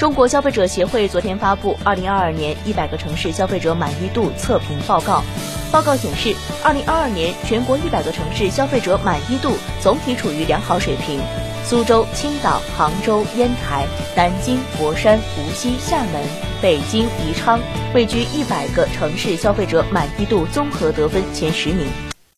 中国消费者协会昨天发布二零二二年一百个城市消费者满意度测评报告。报告显示二零二二年全国一百个城市消费者满意度总体处于良好水平。苏州青岛杭州烟台南京佛山无锡厦门北京宜昌位居一百个城市消费者满意度综合得分前十名。